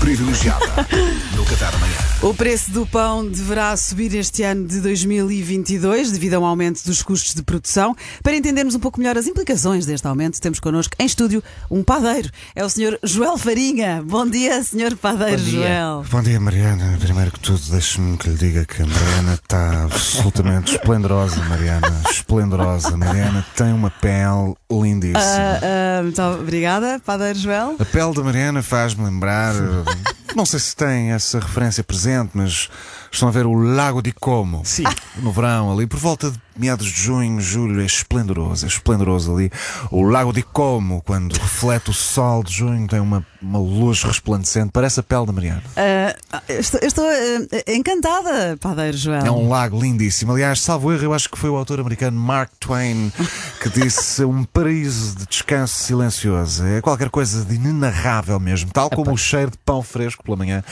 privilegiada no Café da manhã. O preço do pão deverá subir este ano de 2022 devido a um aumento dos custos de produção. Para entendermos um pouco melhor as implicações deste aumento, temos connosco em estúdio um padeiro. É o Sr. Joel Farinha. Bom dia, Sr. Padeiro Bom dia. Joel. Bom dia, Mariana. Primeiro que tudo, deixe-me que lhe diga que a Mariana está absolutamente esplendorosa, Mariana. Esplendorosa. Mariana tem uma pele lindíssima. Ah, ah, muito obrigada, Padeiro Joel. A pele da Mariana faz-me lembrar. Não sei se tem essa referência presente, mas estão a ver o Lago de Como. Sim. No verão, ali por volta de meados de junho, julho, é esplendoroso, é esplendoroso ali. O Lago de Como, quando reflete o sol de junho, tem uma, uma luz resplandecente, parece a pele da Mariana. Ah, estou estou, ah, encantada, Padeiro Joel. É um lago lindíssimo. Aliás, salvo erro, eu acho que foi o autor americano Mark Twain que disse um paraíso de descanso silencioso. É qualquer coisa de inenarrável mesmo. Tal como o cheiro de pão fresco pela manhã,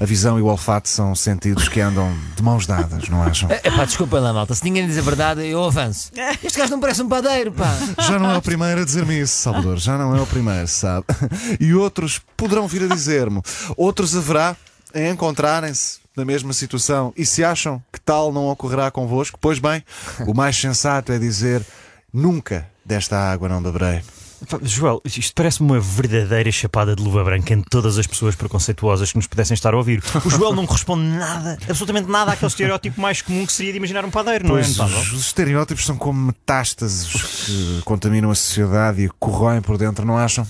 a visão e o olfato são sentidos que andam de mãos dadas, não acham? É pá, desculpa lá, malta. Se ninguém diz a verdade, eu avanço. Este gajo não parece um padeiro, pá. Já não é o primeiro a dizer-me isso, Salvador. Já não é o primeiro, sabe? E outros poderão vir a dizer-me. Outros haverá em encontrarem-se na mesma situação. E se acham que tal não ocorrerá convosco, pois bem, o mais sensato é dizer: nunca desta água não beberei. Joel, isto parece-me uma verdadeira chapada de luva branca em todas as pessoas preconceituosas que nos pudessem estar a ouvir. O Joel não corresponde nada, absolutamente nada àquele estereótipo mais comum que seria de imaginar um padeiro, não é? Pois os, os estereótipos são como metástases que contaminam a sociedade e corroem por dentro, não acham?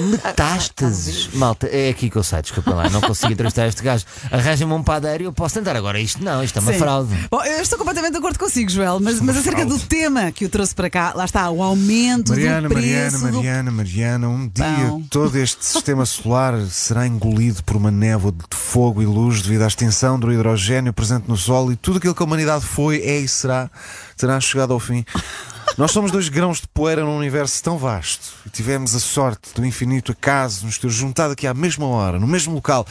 Metástases. Malta, é aqui que eu saio, desculpa lá. Não consigo entrevistar este gajo. Arranja-me um padeiro e eu posso tentar. Agora, isto não, isto é uma Sim. fraude. Bom, eu estou completamente de acordo consigo, Joel, mas, mas acerca do tema que o trouxe para cá, lá está, o aumento Mariana, do preço. Mariana, do- Mariana, Mariana, um dia todo este sistema solar será engolido por uma névoa de fogo e luz devido à extinção do hidrogênio presente no Sol e tudo aquilo que a humanidade foi, é e será, terá chegado ao fim. Nós somos dois grãos de poeira num universo tão vasto e tivemos a sorte do infinito acaso nos ter juntado aqui à mesma hora, no mesmo local,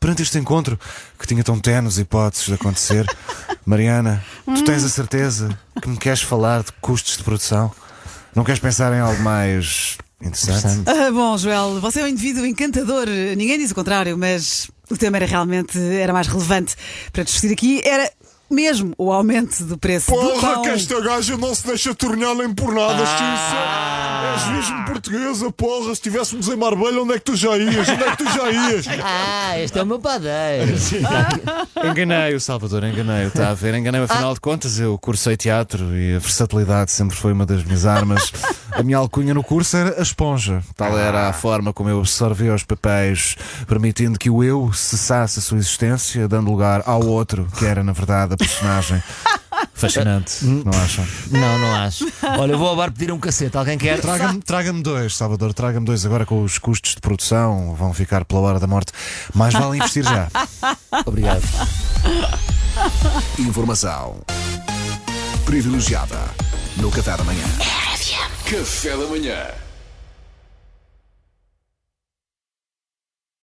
perante este encontro que tinha tão tenos hipóteses de acontecer. Mariana, tu tens a certeza que me queres falar de custos de produção? Não queres pensar em algo mais interessante? Interessante. Ah, bom, Joel, você é um indivíduo encantador. Ninguém diz o contrário, mas o tema era realmente era mais relevante para discutir aqui. Era mesmo o aumento do preço do Porra, pão. que esta gaja não se deixa tornear nem por nada, ah. És mesmo portuguesa, porra. Se estivéssemos em Marbella, onde é que tu já ias? Onde é que tu já ias? Ah, este é o meu padeiro. Enganei-o, Salvador, enganei-o, está a ver? Enganei-o, afinal de contas, eu cursei teatro e a versatilidade sempre foi uma das minhas armas. A minha alcunha no curso era a esponja. Tal era a forma como eu absorvia os papéis, permitindo que o eu cessasse a sua existência, dando lugar ao outro, que era, na verdade, a personagem. Fascinante, não acham? Não, não acho. Olha, eu vou ao bar pedir um cacete. Alguém quer? Traga-me traga dois, Salvador, traga-me dois. Agora com os custos de produção vão ficar pela hora da morte. Mais vale investir já. Obrigado. Informação privilegiada no Café da manhã. Café da manhã.